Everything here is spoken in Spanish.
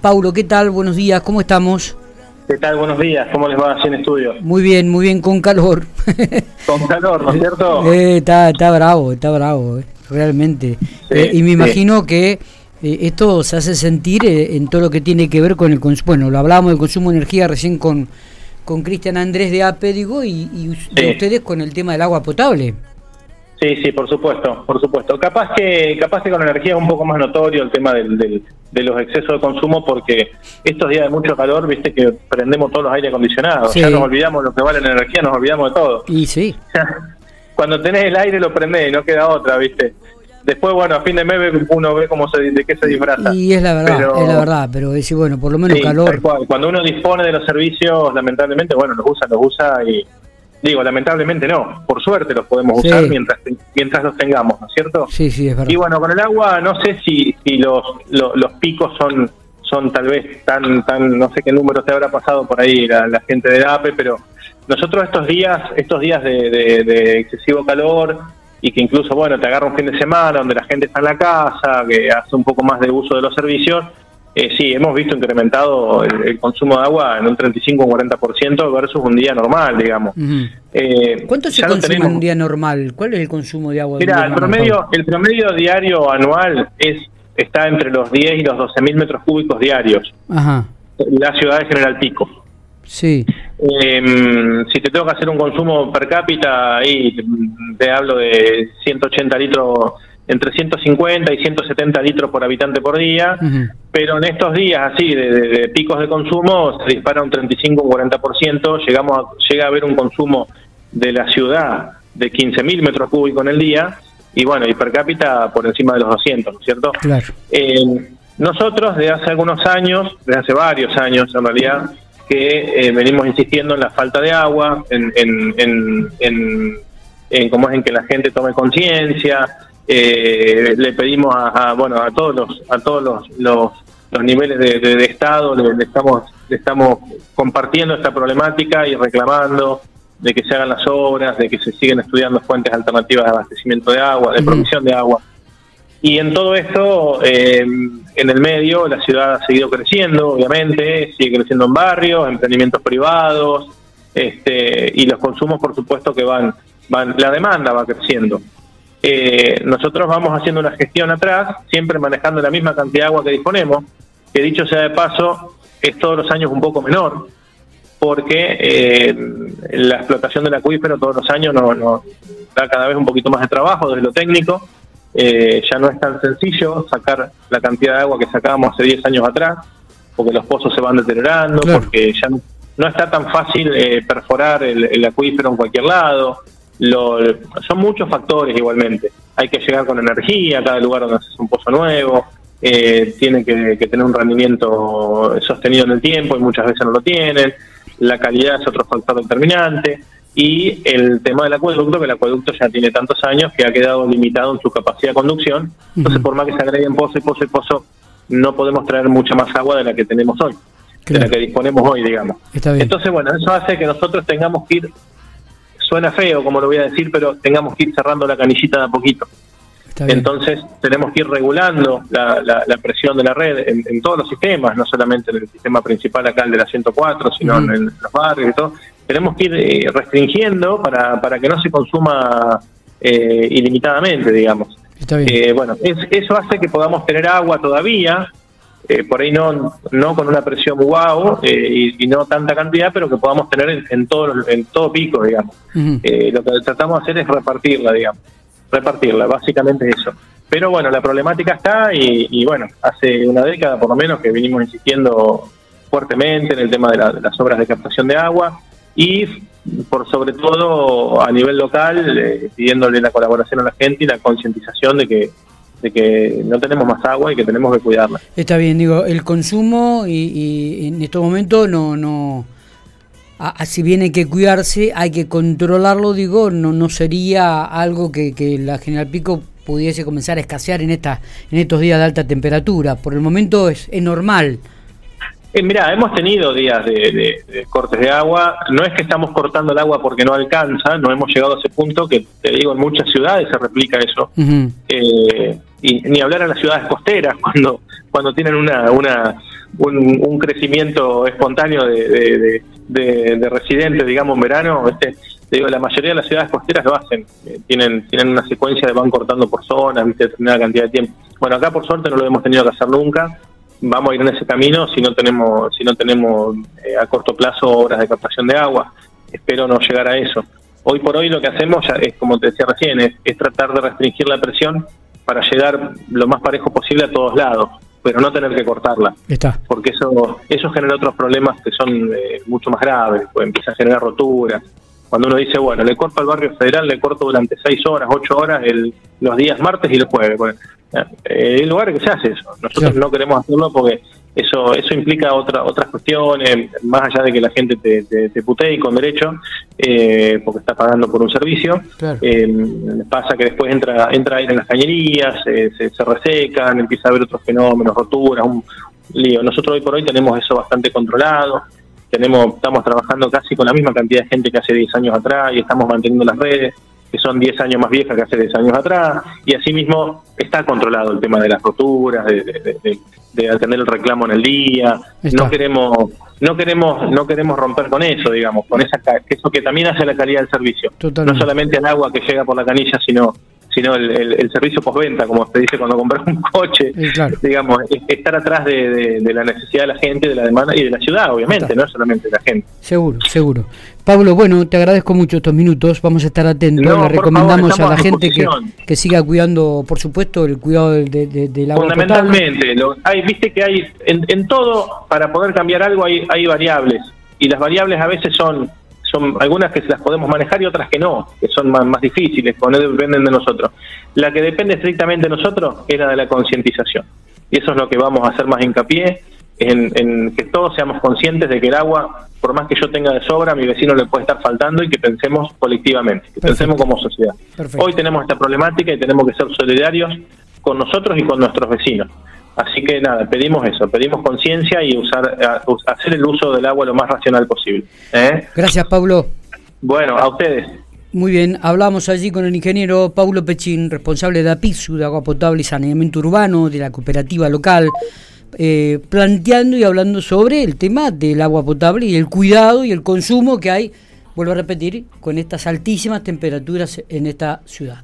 Paulo, ¿qué tal? Buenos días, ¿cómo estamos? ¿Qué tal? Buenos días, ¿cómo les va en estudio? Muy bien, muy bien, con calor. Con calor, ¿no es cierto? Eh, está, está bravo, está bravo, eh, realmente. Eh, y me imagino que eh, esto se hace sentir en todo lo que tiene que ver con el consumo. Bueno, lo hablábamos del consumo de energía recién con con Cristian Andrés de APE, digo, y, ustedes con el tema del agua potable. Sí, sí, por supuesto, por supuesto. Capaz que capaz que con energía es un poco más notorio el tema del, del- de los excesos de consumo porque estos días de mucho calor, viste que prendemos todos los aire acondicionados. Sí. Ya nos olvidamos lo que vale la energía, nos olvidamos de todo. Y sí, Cuando tenés el aire lo prendés y no queda otra, viste. Después, bueno, a fin de mes uno ve cómo se, de qué se disfraza. y es la verdad, Pero- es la verdad, pero decir, bueno, por lo menos Sí, calor. Cuando uno dispone de los servicios, lamentablemente, bueno, los usa, los usa y digo, lamentablemente no, por suerte los podemos Sí. usar mientras mientras los tengamos, ¿no es cierto? Sí, sí, es verdad. Y bueno, con el agua no sé si, si los, lo- los picos son son tal vez tan tan no sé qué número te habrá pasado por ahí la, la gente del APE, pero nosotros estos días estos días de, de- de excesivo calor y que incluso bueno te agarra un fin de semana donde la gente está en la casa, que hace un poco más de uso de los servicios, eh, sí, hemos visto incrementado el, el consumo de agua en un 35 o 40% versus un día normal, digamos. Eh, ¿Cuánto se consume en tenemos. un día normal? ¿Cuál es el consumo de agua? Mira, el promedio, el promedio diario anual es está entre los 10 y los 12 mil metros cúbicos diarios. Ajá, La ciudad de General Pico. sí. Eh, si te tengo que hacer un consumo per cápita, ahí te, te hablo de 180 litros, entre 150 y 170 litros por habitante por día. Pero en estos días así de, de- de picos de consumo se dispara un 35 o 40%, llegamos a, llega a haber un consumo de la ciudad de 15.000 metros cúbicos en el día y bueno, y per cápita por encima de los 200, ¿no es cierto? Claro. Eh, nosotros desde hace algunos años, desde hace varios años en realidad, que eh, venimos insistiendo en la falta de agua, en, en, en, en, en cómo es en que la gente tome conciencia, eh, le pedimos a, a, bueno a todos los a todos los, los, los niveles de, de- de estado le, le estamos le estamos compartiendo esta problemática y reclamando de que se hagan las obras, de que se siguen estudiando fuentes alternativas de abastecimiento de agua, de provisión de agua. Y en todo esto, eh, en el medio, la ciudad ha seguido creciendo, obviamente, sigue creciendo en barrios, emprendimientos privados, este, y los consumos, por supuesto, que van, van la demanda va creciendo. Eh, nosotros vamos haciendo una gestión atrás, siempre manejando la misma cantidad de agua que disponemos, que dicho sea de paso, es todos los años un poco menor, porque eh, la explotación del acuífero todos los años nos nos da cada vez un poquito más de trabajo desde lo técnico. Eh, ya no es tan sencillo sacar la cantidad de agua que sacábamos hace 10 años atrás, porque los pozos se van deteriorando, Claro. porque ya no, no está tan fácil eh, perforar el, el acuífero en cualquier lado. Lo- son muchos factores igualmente. Hay que llegar con energía a cada lugar donde haces un pozo nuevo, eh, tiene que, que tener un rendimiento sostenido en el tiempo y muchas veces no lo tienen. La calidad es otro factor determinante. Y el tema del acueducto, que el acueducto ya tiene tantos años que ha quedado limitado en su capacidad de conducción. Entonces, por más que se agreguen pozo y pozo y pozo, no podemos traer mucha más agua de la que tenemos hoy, de la que disponemos hoy, digamos. Entonces, bueno, eso hace que nosotros tengamos que ir, suena feo como lo voy a decir, pero tengamos que ir cerrando la canillita de a poquito. Entonces tenemos que ir regulando la, la- la presión de la red en, en todos los sistemas, no solamente en el sistema principal acá, el de la 104, sino en, los barrios y todo. Tenemos que ir eh, restringiendo para, para que no se consuma eh, ilimitadamente, digamos. Está bien. Eh, bueno, es- eso hace que podamos tener agua todavía, eh, por ahí no no con una presión wow eh, y, y no tanta cantidad, pero que podamos tener en, en todo en todo pico, digamos. Eh, lo que tratamos de hacer es repartirla, digamos. Repartirla, básicamente es eso. Pero bueno, la problemática está y, y bueno, hace una década por lo menos que venimos insistiendo fuertemente en el tema de, la- de las obras de captación de agua y por sobre todo a nivel local eh, pidiéndole la colaboración a la gente y la concientización de que de que no tenemos más agua y que tenemos que cuidarla. Está bien, digo, el consumo y, y en estos momentos no, no, a- a- si bien hay que cuidarse, hay que controlarlo, digo, no, no sería algo que, que la General Pico pudiese comenzar a escasear en esta, en estos días de alta temperatura. Por el momento es, es normal. Eh, mira, hemos tenido días de, de- de cortes de agua. No es que estamos cortando el agua porque no alcanza, no hemos llegado a ese punto que, te digo, en muchas ciudades se replica eso. Eh, y ni hablar a las ciudades costeras cuando cuando tienen una, una un, crecimiento espontáneo de, de, residentes, digamos, en verano. Este, la mayoría de las ciudades costeras lo hacen, eh, tienen tienen una secuencia de van cortando por zonas, determinada cantidad de tiempo. Bueno, acá por suerte no lo hemos tenido que hacer nunca. Vamos a ir en ese camino si no tenemos si no tenemos eh, a corto plazo obras de captación de agua. Espero no llegar a eso. Hoy por hoy lo que hacemos ya es, como te decía recién, es tratar de restringir la presión para llegar lo más parejo posible a todos lados, pero no tener que cortarla. Está. Porque eso eso genera otros problemas que son eh, mucho más graves, pues empieza a generar roturas. Cuando uno dice, bueno, le corto al barrio federal, le corto durante seis horas, ocho horas, el, los días martes y el jueves. Pues, eh, hay lugares que se hace eso. Nosotros no queremos hacerlo porque eso eso implica otra, otras cuestiones, más allá de que la gente te, te, putee y con derecho, eh, porque está pagando por un servicio. Eh, pasa que después entra entra aire en las cañerías, se, se, resecan, empieza a haber otros fenómenos, roturas, un lío. Nosotros hoy por hoy tenemos eso bastante controlado. Tenemos, estamos trabajando casi con la misma cantidad de gente que hace 10 años atrás y estamos manteniendo las redes que son 10 años más viejas que hace 10 años atrás, y asimismo está controlado el tema de las roturas, de, de, atender el reclamo en el día. No queremos no queremos no queremos romper con eso, digamos, con esa eso que también hace la calidad del servicio. No solamente el agua que llega por la canilla, sino sino el, servicio postventa, como se dice cuando compras un coche, digamos, estar atrás de, la necesidad de la gente, de la demanda y de la ciudad, obviamente, no solamente de la gente. Seguro, seguro. Pablo, bueno, te agradezco mucho estos minutos, vamos a estar atentos, le recomendamos a la gente que, que, siga cuidando, por supuesto, el cuidado de, de, agua Fundamentalmente, hay, viste que hay, en, en todo, para poder cambiar algo hay, hay variables, y las variables a veces son son algunas que se las podemos manejar y otras que no, que son más, más difíciles, que no dependen de nosotros. La que depende estrictamente de nosotros es la de la concientización. Y eso es lo que vamos a hacer más hincapié, en, que todos seamos conscientes de que el agua, por más que yo tenga de sobra, a mi vecino le puede estar faltando y que pensemos colectivamente, que pensemos como sociedad. Hoy tenemos esta problemática y tenemos que ser solidarios con nosotros y con nuestros vecinos. Así que nada, pedimos eso, pedimos conciencia y usar hacer el uso del agua lo más racional posible. ¿eh? Gracias, Pablo. Bueno, a ustedes. Muy bien, hablamos allí con el ingeniero Paulo Pechín, responsable de APISU, de agua potable y saneamiento urbano, de la cooperativa local, eh, planteando y hablando sobre el tema del agua potable y el cuidado y el consumo que hay, vuelvo a repetir, con estas altísimas temperaturas en esta ciudad.